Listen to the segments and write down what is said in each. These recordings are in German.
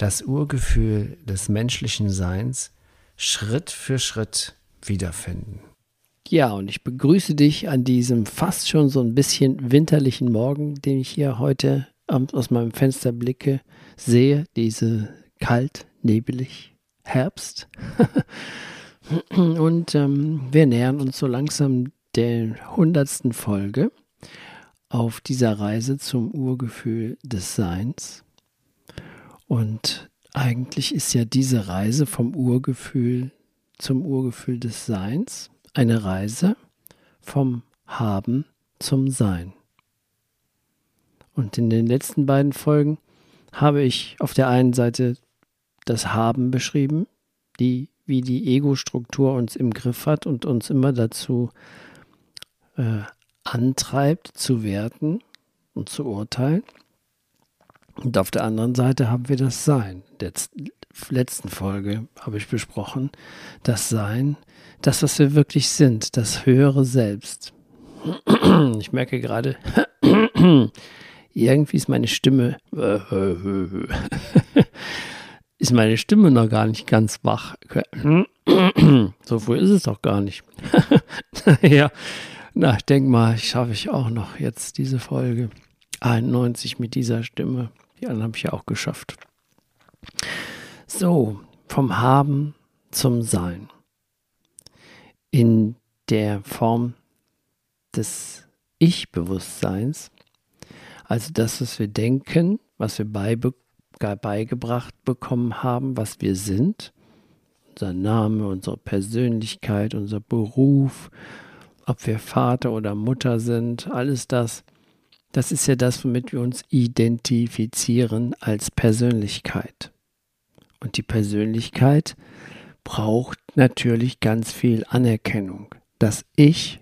das Urgefühl des menschlichen Seins Schritt für Schritt wiederfinden. Ja, und ich begrüße dich an diesem fast schon so ein bisschen winterlichen Morgen, den ich hier heute aus meinem Fenster blicke, sehe, diese kalt, nebelig, Herbst. und ähm, wir nähern uns so langsam der hundertsten Folge auf dieser Reise zum Urgefühl des Seins. Und eigentlich ist ja diese Reise vom Urgefühl zum Urgefühl des Seins eine Reise vom Haben zum Sein. Und in den letzten beiden Folgen habe ich auf der einen Seite das Haben beschrieben, die, wie die Ego-Struktur uns im Griff hat und uns immer dazu äh, antreibt, zu werten und zu urteilen. Und auf der anderen Seite haben wir das Sein. Der letzten Folge habe ich besprochen, das Sein, das, was wir wirklich sind, das höhere Selbst. Ich merke gerade, irgendwie ist meine Stimme, ist meine Stimme noch gar nicht ganz wach. So früh ist es doch gar nicht. ja, na, ich denke mal, schaffe ich auch noch jetzt diese Folge 91 mit dieser Stimme. Die anderen habe ich ja auch geschafft. So, vom Haben zum Sein. In der Form des Ich-Bewusstseins, also das, was wir denken, was wir beibe beigebracht bekommen haben, was wir sind, unser Name, unsere Persönlichkeit, unser Beruf, ob wir Vater oder Mutter sind, alles das, das ist ja das, womit wir uns identifizieren als Persönlichkeit. Und die Persönlichkeit braucht natürlich ganz viel Anerkennung. Das Ich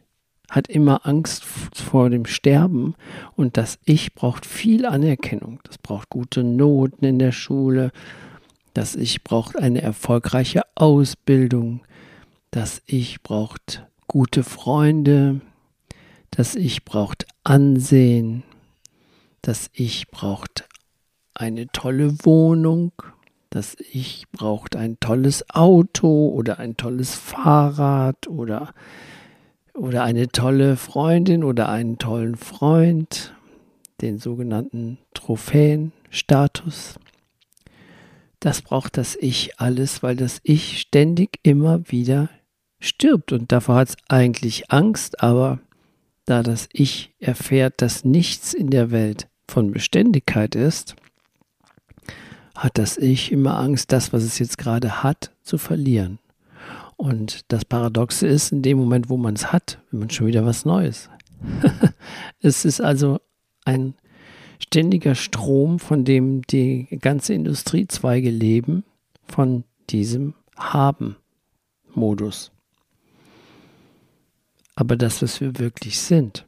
hat immer Angst vor dem Sterben und das Ich braucht viel Anerkennung. Das braucht gute Noten in der Schule. Das Ich braucht eine erfolgreiche Ausbildung. Das Ich braucht gute Freunde, das Ich braucht Ansehen, das Ich braucht eine tolle Wohnung, das Ich braucht ein tolles Auto oder ein tolles Fahrrad oder, oder eine tolle Freundin oder einen tollen Freund, den sogenannten Trophäenstatus. Das braucht das Ich alles, weil das Ich ständig immer wieder stirbt. Und davor hat es eigentlich Angst, aber da das Ich erfährt, dass nichts in der Welt von Beständigkeit ist, hat das Ich immer Angst, das, was es jetzt gerade hat, zu verlieren. Und das Paradoxe ist, in dem Moment, wo man es hat, will man schon wieder was Neues. es ist also ein ständiger Strom, von dem die ganze Industriezweige leben, von diesem Haben-Modus. Aber das, was wir wirklich sind,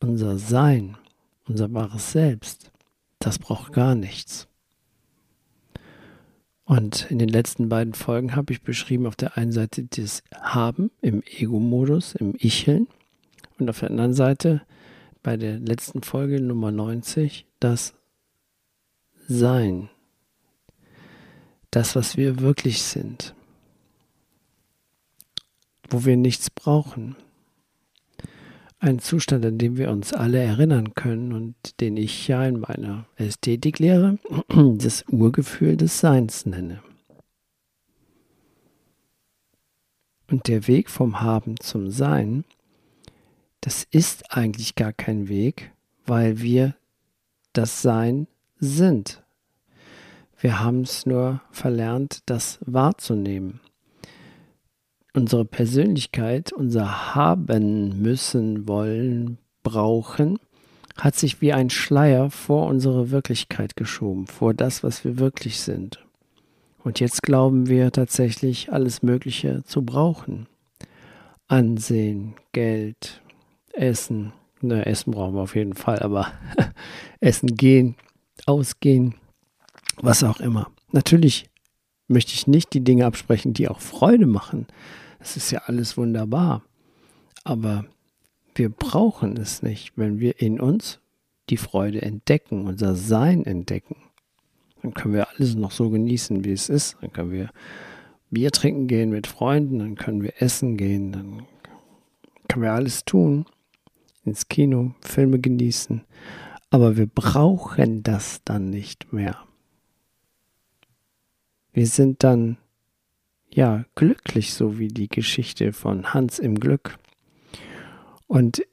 unser Sein, unser wahres Selbst, das braucht gar nichts. Und in den letzten beiden Folgen habe ich beschrieben auf der einen Seite das Haben im Ego-Modus, im Icheln und auf der anderen Seite bei der letzten Folge Nummer 90 das Sein. Das, was wir wirklich sind. Wo wir nichts brauchen, ein Zustand, an dem wir uns alle erinnern können und den ich ja in meiner Ästhetiklehre das Urgefühl des Seins nenne. Und der Weg vom Haben zum Sein, das ist eigentlich gar kein Weg, weil wir das Sein sind. Wir haben es nur verlernt, das wahrzunehmen unsere Persönlichkeit, unser Haben müssen, wollen, brauchen, hat sich wie ein Schleier vor unsere Wirklichkeit geschoben, vor das, was wir wirklich sind. Und jetzt glauben wir tatsächlich alles Mögliche zu brauchen. Ansehen, Geld, Essen. Ne, Essen brauchen wir auf jeden Fall, aber Essen gehen, ausgehen, was auch immer. Natürlich möchte ich nicht die Dinge absprechen, die auch Freude machen. Das ist ja alles wunderbar. Aber wir brauchen es nicht, wenn wir in uns die Freude entdecken, unser Sein entdecken. Dann können wir alles noch so genießen, wie es ist. Dann können wir Bier trinken gehen mit Freunden, dann können wir essen gehen, dann können wir alles tun, ins Kino, Filme genießen. Aber wir brauchen das dann nicht mehr. Wir sind dann ja glücklich, so wie die Geschichte von Hans im Glück. Und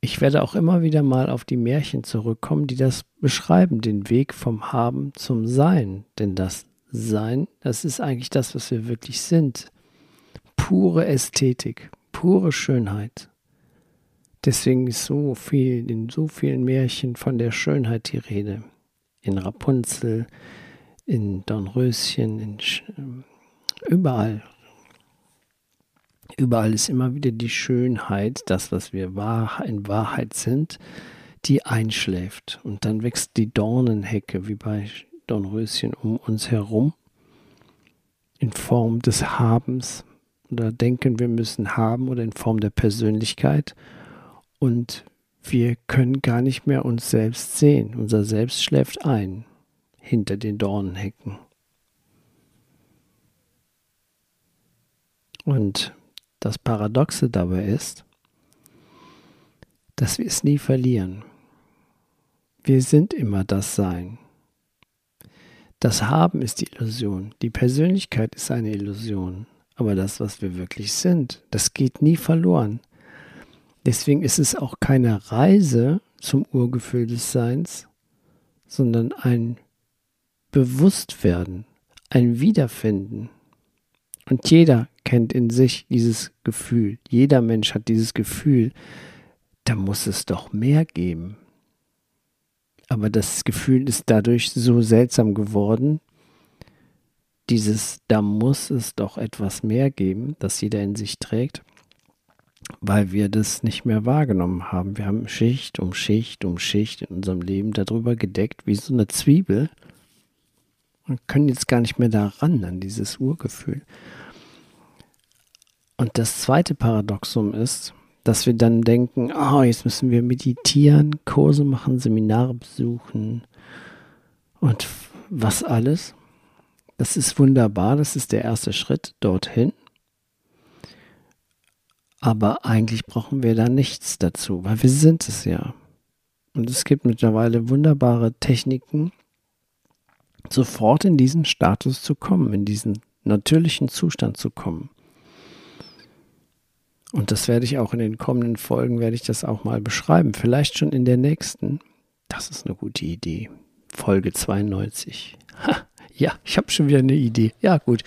ich werde auch immer wieder mal auf die Märchen zurückkommen, die das beschreiben, den Weg vom Haben zum Sein. Denn das Sein, das ist eigentlich das, was wir wirklich sind. Pure Ästhetik, pure Schönheit. Deswegen ist so viel, in so vielen Märchen von der Schönheit die Rede. In Rapunzel, in Dornröschen, in überall. Überall ist immer wieder die Schönheit, das, was wir in Wahrheit sind, die einschläft. Und dann wächst die Dornenhecke, wie bei Dornröschen, um uns herum, in Form des Habens. Oder denken, wir müssen haben oder in Form der Persönlichkeit. Und wir können gar nicht mehr uns selbst sehen. Unser Selbst schläft ein hinter den Dornenhecken. Und das Paradoxe dabei ist, dass wir es nie verlieren. Wir sind immer das Sein. Das Haben ist die Illusion, die Persönlichkeit ist eine Illusion, aber das, was wir wirklich sind, das geht nie verloren. Deswegen ist es auch keine Reise zum Urgefühl des Seins, sondern ein Bewusstwerden, ein Wiederfinden. Und jeder kennt in sich dieses Gefühl. Jeder Mensch hat dieses Gefühl, da muss es doch mehr geben. Aber das Gefühl ist dadurch so seltsam geworden, dieses, da muss es doch etwas mehr geben, das jeder in sich trägt, weil wir das nicht mehr wahrgenommen haben. Wir haben Schicht um Schicht um Schicht in unserem Leben darüber gedeckt, wie so eine Zwiebel und können jetzt gar nicht mehr daran, an dieses Urgefühl. Und das zweite Paradoxum ist, dass wir dann denken, oh, jetzt müssen wir meditieren, Kurse machen, Seminare besuchen und was alles. Das ist wunderbar, das ist der erste Schritt dorthin. Aber eigentlich brauchen wir da nichts dazu, weil wir sind es ja. Und es gibt mittlerweile wunderbare Techniken, sofort in diesen Status zu kommen, in diesen natürlichen Zustand zu kommen. Und das werde ich auch in den kommenden Folgen, werde ich das auch mal beschreiben. Vielleicht schon in der nächsten. Das ist eine gute Idee. Folge 92. Ha, ja, ich habe schon wieder eine Idee. Ja, gut.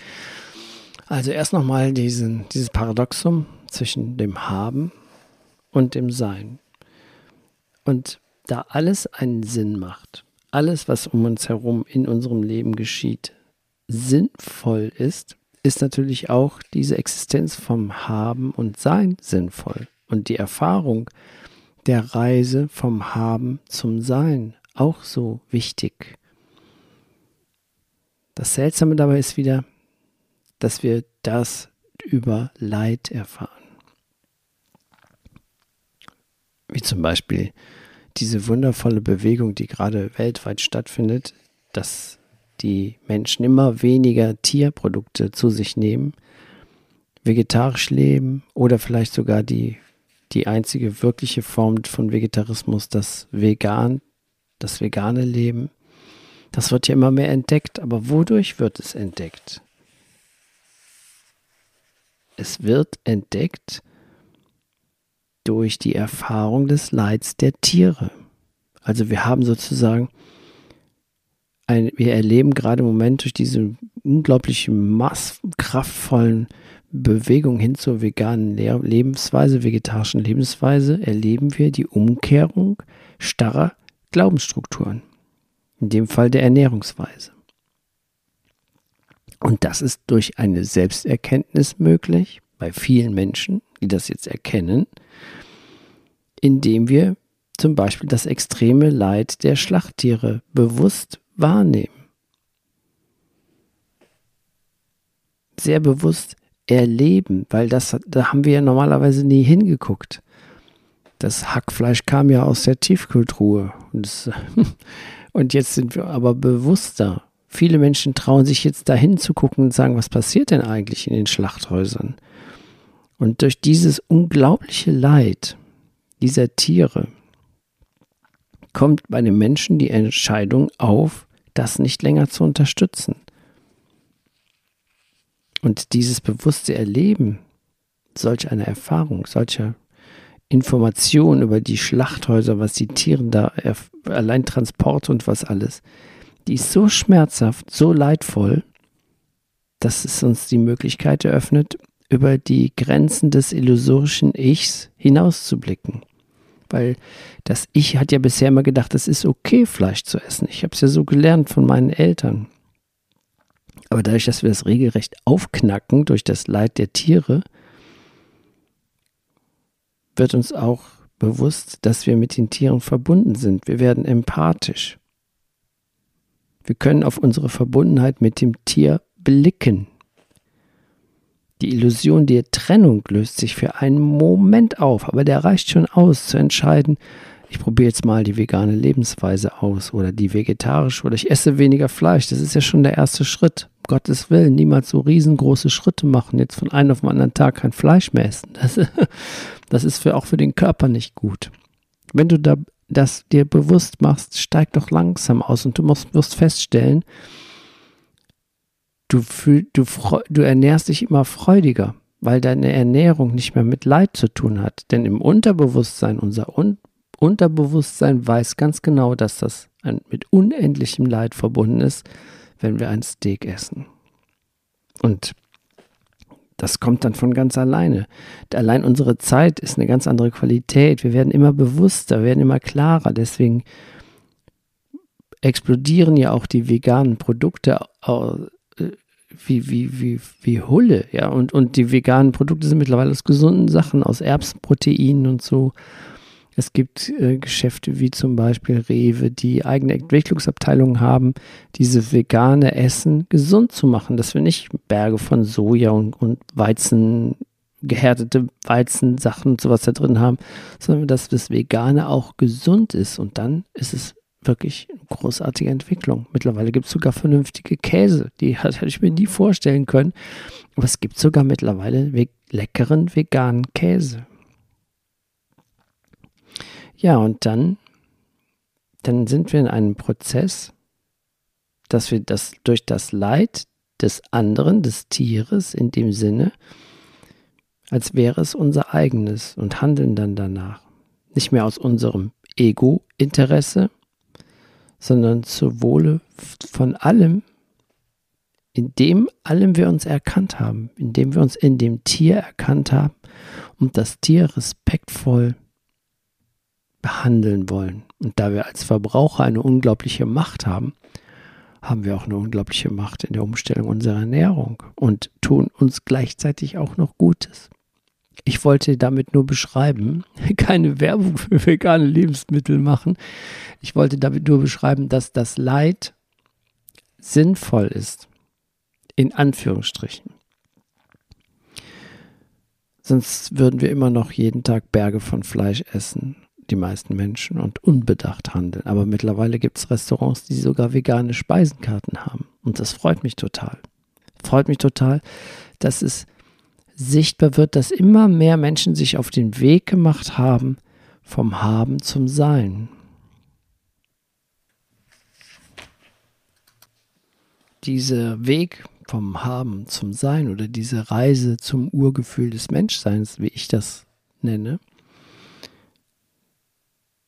Also erst nochmal dieses Paradoxum zwischen dem Haben und dem Sein. Und da alles einen Sinn macht, alles, was um uns herum in unserem Leben geschieht, sinnvoll ist, ist natürlich auch diese Existenz vom Haben und Sein sinnvoll. Und die Erfahrung der Reise vom Haben zum Sein auch so wichtig. Das Seltsame dabei ist wieder, dass wir das über Leid erfahren. Wie zum Beispiel diese wundervolle Bewegung, die gerade weltweit stattfindet, dass die Menschen immer weniger Tierprodukte zu sich nehmen, vegetarisch leben oder vielleicht sogar die, die einzige wirkliche Form von Vegetarismus, das Vegan, das vegane Leben. Das wird ja immer mehr entdeckt, aber wodurch wird es entdeckt? Es wird entdeckt durch die Erfahrung des Leids der Tiere. Also wir haben sozusagen, ein, wir erleben gerade im Moment durch diese unglaubliche Mass, kraftvollen Bewegung hin zur veganen Lebensweise, vegetarischen Lebensweise, erleben wir die Umkehrung starrer Glaubensstrukturen. In dem Fall der Ernährungsweise. Und das ist durch eine Selbsterkenntnis möglich, bei vielen Menschen, die das jetzt erkennen, indem wir zum Beispiel das extreme Leid der Schlachttiere bewusst wahrnehmen. Sehr bewusst erleben, weil das, da haben wir ja normalerweise nie hingeguckt. Das Hackfleisch kam ja aus der Tiefkultur. Und, das, und jetzt sind wir aber bewusster. Viele Menschen trauen sich jetzt dahin zu gucken und sagen, was passiert denn eigentlich in den Schlachthäusern? Und durch dieses unglaubliche Leid dieser Tiere kommt bei den Menschen die Entscheidung auf, das nicht länger zu unterstützen. Und dieses bewusste Erleben solch einer Erfahrung, solcher Informationen über die Schlachthäuser, was die Tiere da, allein Transport und was alles, die ist so schmerzhaft, so leidvoll, dass es uns die Möglichkeit eröffnet, über die Grenzen des illusorischen Ichs hinauszublicken. Weil das Ich hat ja bisher immer gedacht, es ist okay, Fleisch zu essen. Ich habe es ja so gelernt von meinen Eltern. Aber dadurch, dass wir das regelrecht aufknacken durch das Leid der Tiere, wird uns auch bewusst, dass wir mit den Tieren verbunden sind. Wir werden empathisch. Wir können auf unsere Verbundenheit mit dem Tier blicken. Die Illusion der Trennung löst sich für einen Moment auf, aber der reicht schon aus, zu entscheiden, ich probiere jetzt mal die vegane Lebensweise aus oder die vegetarische oder ich esse weniger Fleisch. Das ist ja schon der erste Schritt. Um Gottes Willen, niemals so riesengroße Schritte machen, jetzt von einem auf den anderen Tag kein Fleisch mehr essen. Das, das ist für, auch für den Körper nicht gut. Wenn du da das dir bewusst machst, steig doch langsam aus und du musst, wirst feststellen, du, fühl, du, du ernährst dich immer freudiger, weil deine Ernährung nicht mehr mit Leid zu tun hat. Denn im Unterbewusstsein, unser Un Unterbewusstsein weiß ganz genau, dass das ein, mit unendlichem Leid verbunden ist, wenn wir ein Steak essen. Und das kommt dann von ganz alleine. Allein unsere Zeit ist eine ganz andere Qualität. Wir werden immer bewusster, werden immer klarer. Deswegen explodieren ja auch die veganen Produkte wie, wie, wie, wie Hulle, ja. Und, und die veganen Produkte sind mittlerweile aus gesunden Sachen, aus Erbsenproteinen und so. Es gibt äh, Geschäfte wie zum Beispiel Rewe, die eigene Entwicklungsabteilungen haben, diese vegane Essen gesund zu machen, dass wir nicht Berge von Soja und, und Weizen, gehärtete Weizensachen und sowas da drin haben, sondern dass das Vegane auch gesund ist. Und dann ist es wirklich großartige Entwicklung. Mittlerweile gibt es sogar vernünftige Käse. Die hätte ich mir nie vorstellen können. Aber es gibt sogar mittlerweile leckeren veganen Käse. Ja, und dann, dann sind wir in einem Prozess, dass wir das durch das Leid des anderen, des Tieres in dem Sinne, als wäre es unser eigenes und handeln dann danach. Nicht mehr aus unserem Ego-Interesse, sondern zu Wohle von allem, in dem allem wir uns erkannt haben, in dem wir uns in dem Tier erkannt haben und das Tier respektvoll behandeln wollen. Und da wir als Verbraucher eine unglaubliche Macht haben, haben wir auch eine unglaubliche Macht in der Umstellung unserer Ernährung und tun uns gleichzeitig auch noch Gutes. Ich wollte damit nur beschreiben, keine Werbung für vegane Lebensmittel machen. Ich wollte damit nur beschreiben, dass das Leid sinnvoll ist. In Anführungsstrichen. Sonst würden wir immer noch jeden Tag Berge von Fleisch essen, die meisten Menschen, und unbedacht handeln. Aber mittlerweile gibt es Restaurants, die sogar vegane Speisenkarten haben. Und das freut mich total. Freut mich total, dass es sichtbar wird, dass immer mehr Menschen sich auf den Weg gemacht haben vom Haben zum Sein. Dieser Weg vom Haben zum Sein oder diese Reise zum Urgefühl des Menschseins, wie ich das nenne,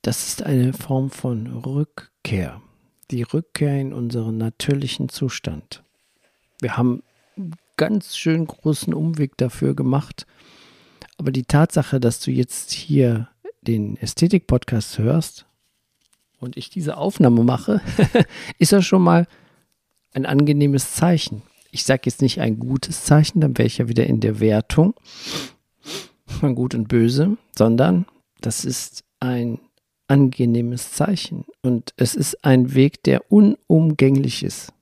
das ist eine Form von Rückkehr. Die Rückkehr in unseren natürlichen Zustand. Wir haben ganz schön großen Umweg dafür gemacht. Aber die Tatsache, dass du jetzt hier den Ästhetik-Podcast hörst und ich diese Aufnahme mache, ist ja schon mal ein angenehmes Zeichen. ich sage jetzt nicht ein gutes Zeichen, dann wäre ich ja wieder in der Wertung von gut und böse, sondern das ist ein angenehmes Zeichen und es ist ein Weg, der unumgänglich ist.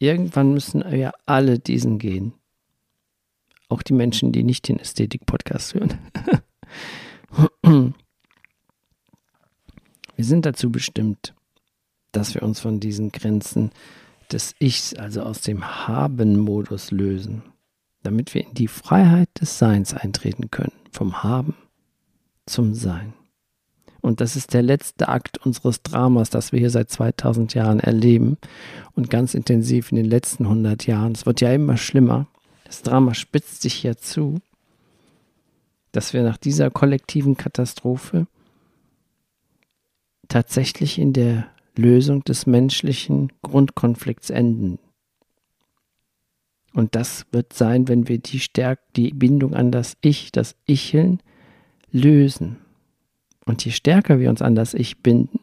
Irgendwann müssen wir alle diesen gehen. Auch die Menschen, die nicht den Ästhetik-Podcast hören. wir sind dazu bestimmt, dass wir uns von diesen Grenzen des Ichs, also aus dem Haben-Modus lösen, damit wir in die Freiheit des Seins eintreten können, vom Haben zum Sein. Und das ist der letzte Akt unseres Dramas, das wir hier seit 2000 Jahren erleben und ganz intensiv in den letzten 100 Jahren. Es wird ja immer schlimmer. Das Drama spitzt sich ja zu, dass wir nach dieser kollektiven Katastrophe tatsächlich in der Lösung des menschlichen Grundkonflikts enden. Und das wird sein, wenn wir die Stärke, die Bindung an das Ich, das Icheln lösen. Und je stärker wir uns an das Ich binden,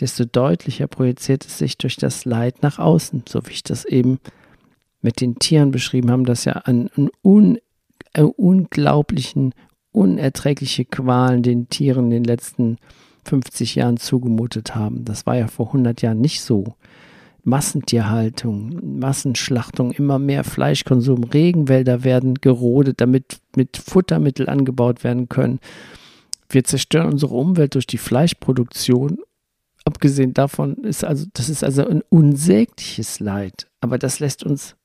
desto deutlicher projiziert es sich durch das Leid nach außen, so wie ich das eben mit den Tieren beschrieben habe, dass ja an, an un, äh, unglaublichen, unerträgliche Qualen den Tieren in den letzten 50 Jahren zugemutet haben. Das war ja vor 100 Jahren nicht so. Massentierhaltung, Massenschlachtung, immer mehr Fleischkonsum, Regenwälder werden gerodet, damit mit Futtermittel angebaut werden können. Wir zerstören unsere Umwelt durch die Fleischproduktion. Abgesehen davon ist also, das ist also ein unsägliches Leid. Aber das lässt uns,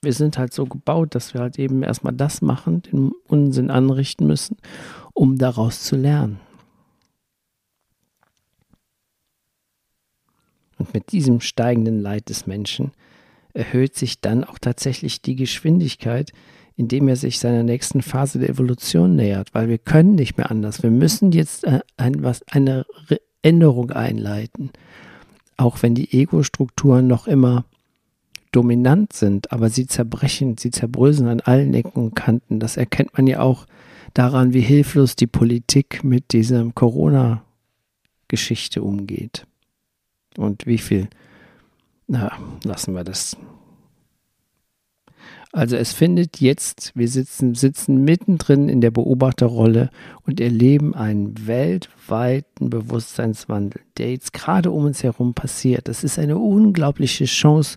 wir sind halt so gebaut, dass wir halt eben erstmal das machen, den Unsinn anrichten müssen, um daraus zu lernen. Und mit diesem steigenden Leid des Menschen erhöht sich dann auch tatsächlich die Geschwindigkeit, indem er sich seiner nächsten Phase der Evolution nähert, weil wir können nicht mehr anders. Wir müssen jetzt äh, ein, was, eine Änderung einleiten, auch wenn die Ego-Strukturen noch immer dominant sind, aber sie zerbrechen, sie zerbröseln an allen Ecken und Kanten. Das erkennt man ja auch daran, wie hilflos die Politik mit dieser Corona-Geschichte umgeht. Und wie viel? Na, lassen wir das. Also es findet jetzt, wir sitzen, sitzen mittendrin in der Beobachterrolle und erleben einen weltweiten Bewusstseinswandel, der jetzt gerade um uns herum passiert. Das ist eine unglaubliche Chance,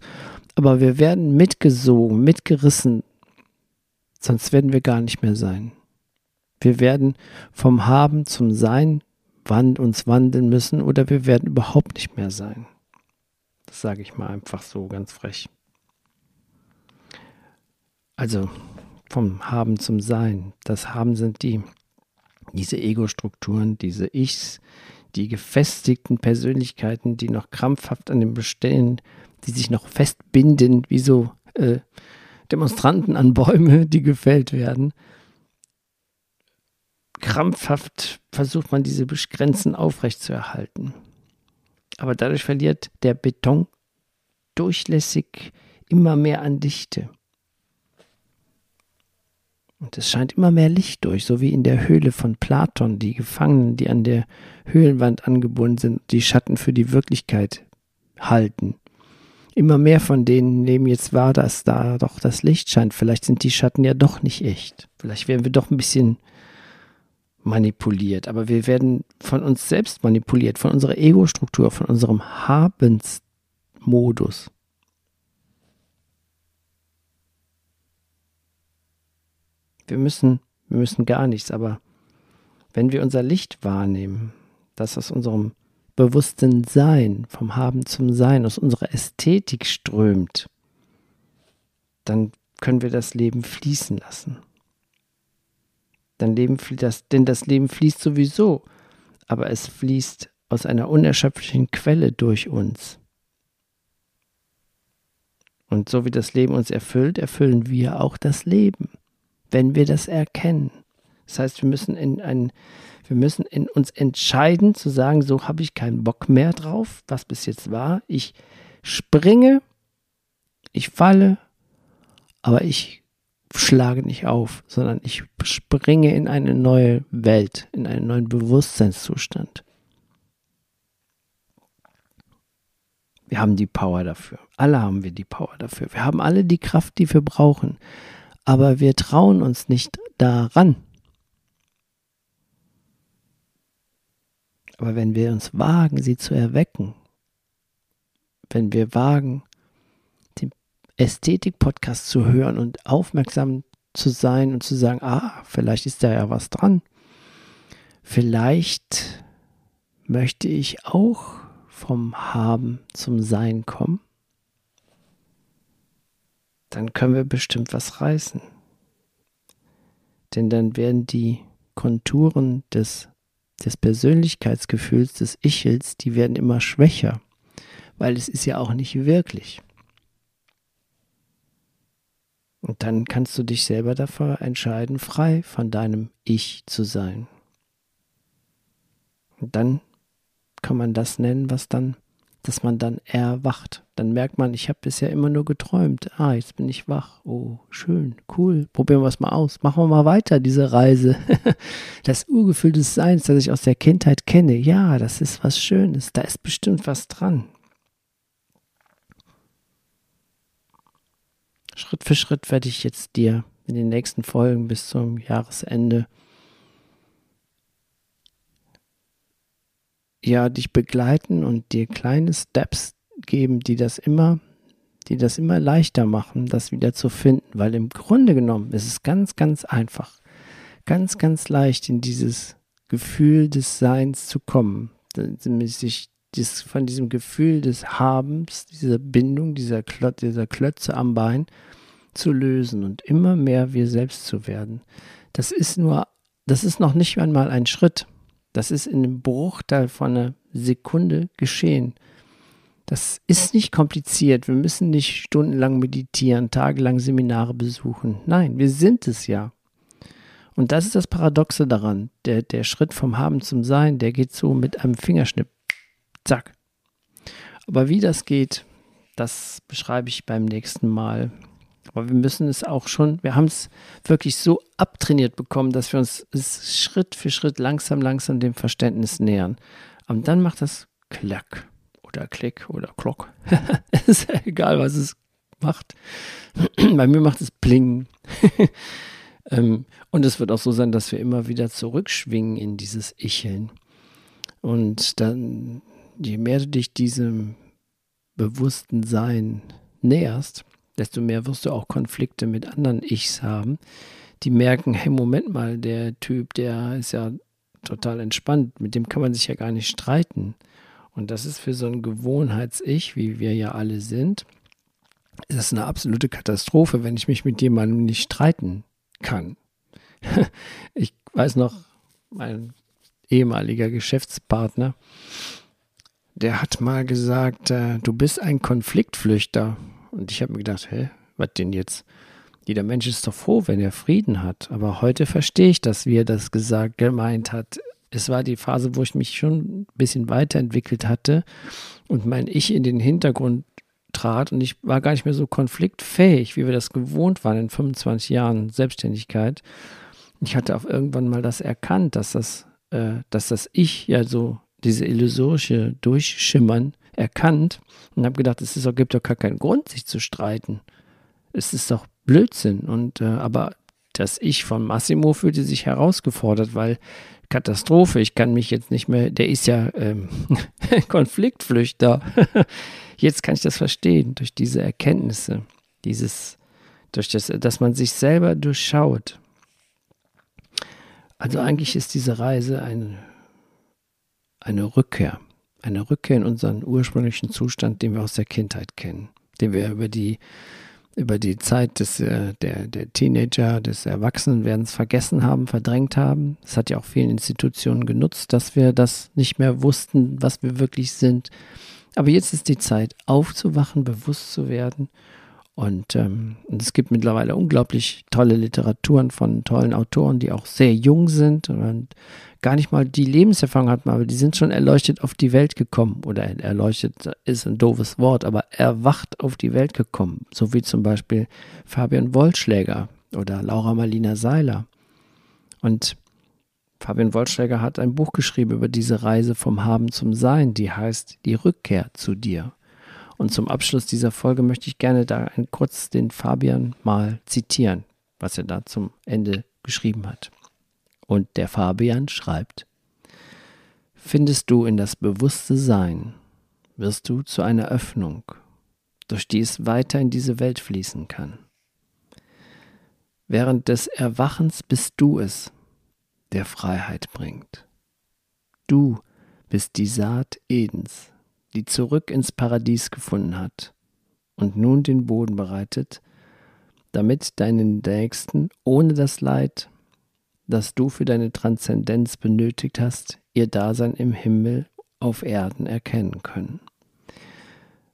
aber wir werden mitgesogen, mitgerissen, sonst werden wir gar nicht mehr sein. Wir werden vom Haben zum Sein wand uns wandeln müssen oder wir werden überhaupt nicht mehr sein. Das sage ich mal einfach so ganz frech. Also vom Haben zum Sein. Das Haben sind die, diese Ego-Strukturen, diese Ichs, die gefestigten Persönlichkeiten, die noch krampfhaft an dem Bestellen, die sich noch festbinden, wie so äh, Demonstranten an Bäume, die gefällt werden krampfhaft versucht man diese Grenzen aufrechtzuerhalten. Aber dadurch verliert der Beton durchlässig immer mehr an Dichte. Und es scheint immer mehr Licht durch, so wie in der Höhle von Platon, die Gefangenen, die an der Höhlenwand angebunden sind, die Schatten für die Wirklichkeit halten. Immer mehr von denen nehmen jetzt wahr, dass da doch das Licht scheint. Vielleicht sind die Schatten ja doch nicht echt. Vielleicht werden wir doch ein bisschen manipuliert, aber wir werden von uns selbst manipuliert, von unserer Ego-Struktur, von unserem Habensmodus. Wir müssen, wir müssen gar nichts, aber wenn wir unser Licht wahrnehmen, das aus unserem bewussten Sein, vom Haben zum Sein, aus unserer Ästhetik strömt, dann können wir das Leben fließen lassen. Dein Leben, das, denn das Leben fließt sowieso, aber es fließt aus einer unerschöpflichen Quelle durch uns. Und so wie das Leben uns erfüllt, erfüllen wir auch das Leben, wenn wir das erkennen. Das heißt, wir müssen in ein, wir müssen in uns entscheiden zu sagen, so habe ich keinen Bock mehr drauf, was bis jetzt war. Ich springe, ich falle, aber ich schlage nicht auf, sondern ich springe in eine neue Welt, in einen neuen Bewusstseinszustand. Wir haben die Power dafür. Alle haben wir die Power dafür. Wir haben alle die Kraft, die wir brauchen. Aber wir trauen uns nicht daran. Aber wenn wir uns wagen, sie zu erwecken, wenn wir wagen, den Ästhetik-Podcast zu hören und aufmerksam zu sein und zu sagen, ah, vielleicht ist da ja was dran. Vielleicht möchte ich auch vom Haben zum Sein kommen. Dann können wir bestimmt was reißen. Denn dann werden die Konturen des, des Persönlichkeitsgefühls, des Ichels, die werden immer schwächer, weil es ist ja auch nicht wirklich. Und dann kannst du dich selber dafür entscheiden, frei von deinem Ich zu sein. Und dann kann man das nennen, was dann, dass man dann erwacht. Dann merkt man, ich habe bisher immer nur geträumt. Ah, jetzt bin ich wach. Oh, schön, cool. Probieren wir es mal aus. Machen wir mal weiter, diese Reise. das Urgefühl des Seins, das ich aus der Kindheit kenne. Ja, das ist was Schönes. Da ist bestimmt was dran. Schritt für Schritt werde ich jetzt dir in den nächsten Folgen bis zum Jahresende ja dich begleiten und dir kleine Steps geben, die das immer, die das immer leichter machen, das wieder zu finden, weil im Grunde genommen ist es ganz, ganz einfach, ganz, ganz leicht in dieses Gefühl des Seins zu kommen, sich dies, von diesem Gefühl des Habens, dieser Bindung, dieser, Klot, dieser Klötze am Bein zu lösen und immer mehr wir selbst zu werden. Das ist nur, das ist noch nicht einmal ein Schritt. Das ist in einem Bruchteil von einer Sekunde geschehen. Das ist nicht kompliziert. Wir müssen nicht stundenlang meditieren, tagelang Seminare besuchen. Nein, wir sind es ja. Und das ist das Paradoxe daran. Der, der Schritt vom Haben zum Sein, der geht so mit einem Fingerschnipp. Zack. Aber wie das geht, das beschreibe ich beim nächsten Mal. Aber wir müssen es auch schon, wir haben es wirklich so abtrainiert bekommen, dass wir uns Schritt für Schritt langsam, langsam dem Verständnis nähern. Und dann macht das Klack oder Klick oder Klock. ist ja egal, was es macht. Bei mir macht es Pling. Ähm, und es wird auch so sein, dass wir immer wieder zurückschwingen in dieses Icheln. Und dann, je mehr du dich diesem bewussten Sein näherst, desto mehr wirst du auch Konflikte mit anderen Ichs haben, die merken, hey, Moment mal, der Typ, der ist ja total entspannt, mit dem kann man sich ja gar nicht streiten. Und das ist für so ein Gewohnheits-Ich, wie wir ja alle sind, ist das eine absolute Katastrophe, wenn ich mich mit jemandem nicht streiten kann. ich weiß noch, mein ehemaliger Geschäftspartner, der hat mal gesagt, äh, du bist ein Konfliktflüchter. Und ich habe mir gedacht, hä, was denn jetzt? Jeder Mensch ist doch froh, wenn er Frieden hat. Aber heute verstehe ich das, wie er das gesagt, gemeint hat. Es war die Phase, wo ich mich schon ein bisschen weiterentwickelt hatte und mein Ich in den Hintergrund trat und ich war gar nicht mehr so konfliktfähig, wie wir das gewohnt waren in 25 Jahren Selbstständigkeit. Ich hatte auch irgendwann mal das erkannt, dass das, äh, dass das Ich ja so diese illusorische Durchschimmern erkannt und habe gedacht, es ist, gibt doch gar keinen Grund, sich zu streiten. Es ist doch Blödsinn. Und äh, aber das Ich von Massimo fühlte sich herausgefordert, weil Katastrophe, ich kann mich jetzt nicht mehr, der ist ja ähm, Konfliktflüchter. jetzt kann ich das verstehen, durch diese Erkenntnisse, dieses, durch das, dass man sich selber durchschaut. Also eigentlich ist diese Reise eine, eine Rückkehr eine Rückkehr in unseren ursprünglichen Zustand, den wir aus der Kindheit kennen, den wir über die, über die Zeit des, äh, der, der Teenager, des Erwachsenenwerdens vergessen haben, verdrängt haben. Es hat ja auch vielen Institutionen genutzt, dass wir das nicht mehr wussten, was wir wirklich sind. Aber jetzt ist die Zeit, aufzuwachen, bewusst zu werden und, ähm, es gibt mittlerweile unglaublich tolle Literaturen von tollen Autoren, die auch sehr jung sind und gar nicht mal die Lebenserfahrung hatten, aber die sind schon erleuchtet auf die Welt gekommen. Oder erleuchtet ist ein doofes Wort, aber erwacht auf die Welt gekommen. So wie zum Beispiel Fabian Wollschläger oder Laura Marlina Seiler. Und Fabian Wollschläger hat ein Buch geschrieben über diese Reise vom Haben zum Sein, die heißt Die Rückkehr zu dir. Und zum Abschluss dieser Folge möchte ich gerne da kurz den Fabian mal zitieren, was er da zum Ende geschrieben hat. Und der Fabian schreibt, Findest du in das bewusste Sein, wirst du zu einer Öffnung, durch die es weiter in diese Welt fließen kann. Während des Erwachens bist du es, der Freiheit bringt. Du bist die Saat Edens, die zurück ins Paradies gefunden hat und nun den Boden bereitet, damit deinen Nächsten ohne das Leid, das du für deine Transzendenz benötigt hast, ihr Dasein im Himmel auf Erden erkennen können.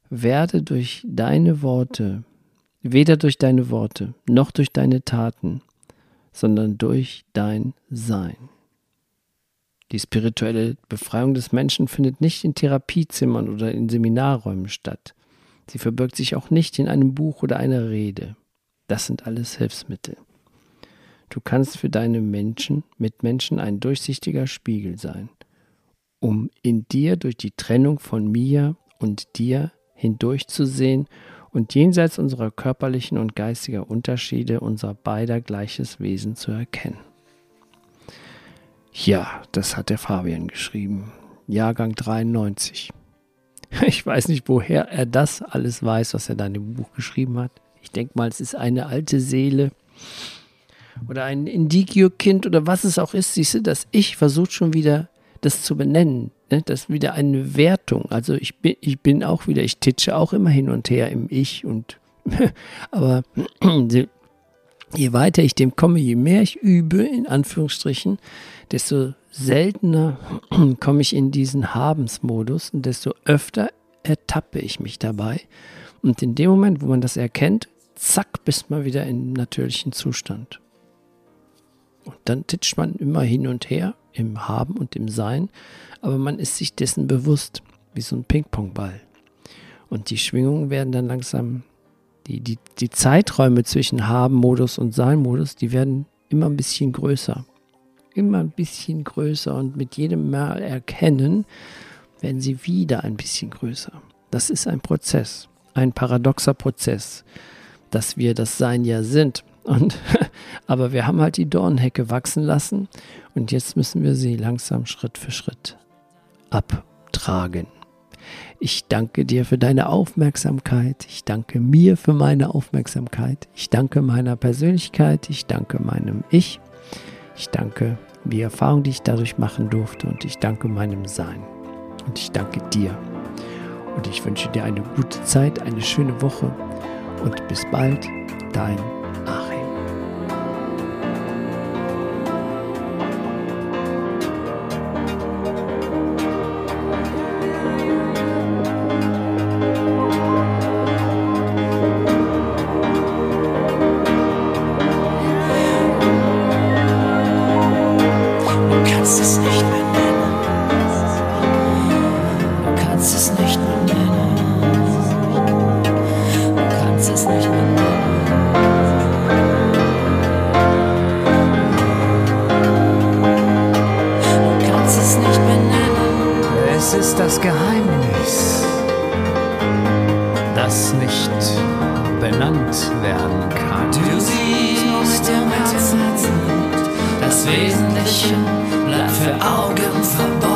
Werde durch deine Worte, weder durch deine Worte noch durch deine Taten, sondern durch dein Sein. Die spirituelle Befreiung des Menschen findet nicht in Therapiezimmern oder in Seminarräumen statt. Sie verbirgt sich auch nicht in einem Buch oder einer Rede. Das sind alles Hilfsmittel. Du kannst für deine Menschen, Mitmenschen ein durchsichtiger Spiegel sein, um in dir durch die Trennung von mir und dir hindurchzusehen und jenseits unserer körperlichen und geistiger Unterschiede unser beider gleiches Wesen zu erkennen. Ja, das hat der Fabian geschrieben. Jahrgang 93. Ich weiß nicht, woher er das alles weiß, was er da in dem Buch geschrieben hat. Ich denke mal, es ist eine alte Seele oder ein Indigio-Kind oder was es auch ist. Siehst du, das Ich versucht schon wieder, das zu benennen. Ne? Das ist wieder eine Wertung. Also ich bin, ich bin auch wieder, ich titsche auch immer hin und her im Ich und aber je weiter ich dem komme, je mehr ich übe, in Anführungsstrichen, desto seltener komme ich in diesen Habensmodus und desto öfter ertappe ich mich dabei. Und in dem Moment, wo man das erkennt, zack, bist man wieder im natürlichen Zustand. Und dann titscht man immer hin und her im Haben und im Sein, aber man ist sich dessen bewusst, wie so ein Ping-Pong-Ball. Und die Schwingungen werden dann langsam die, die, die Zeiträume zwischen Haben-Modus und Sein-Modus, die werden immer ein bisschen größer. Immer ein bisschen größer und mit jedem Mal erkennen, werden sie wieder ein bisschen größer. Das ist ein Prozess, ein paradoxer Prozess, dass wir das Sein ja sind. Und, aber wir haben halt die Dornhecke wachsen lassen und jetzt müssen wir sie langsam Schritt für Schritt abtragen. Ich danke dir für deine Aufmerksamkeit. Ich danke mir für meine Aufmerksamkeit. Ich danke meiner Persönlichkeit. Ich danke meinem Ich. Ich danke die Erfahrung, die ich dadurch machen durfte. Und ich danke meinem Sein. Und ich danke dir. Und ich wünsche dir eine gute Zeit, eine schöne Woche. Und bis bald, dein 两三道。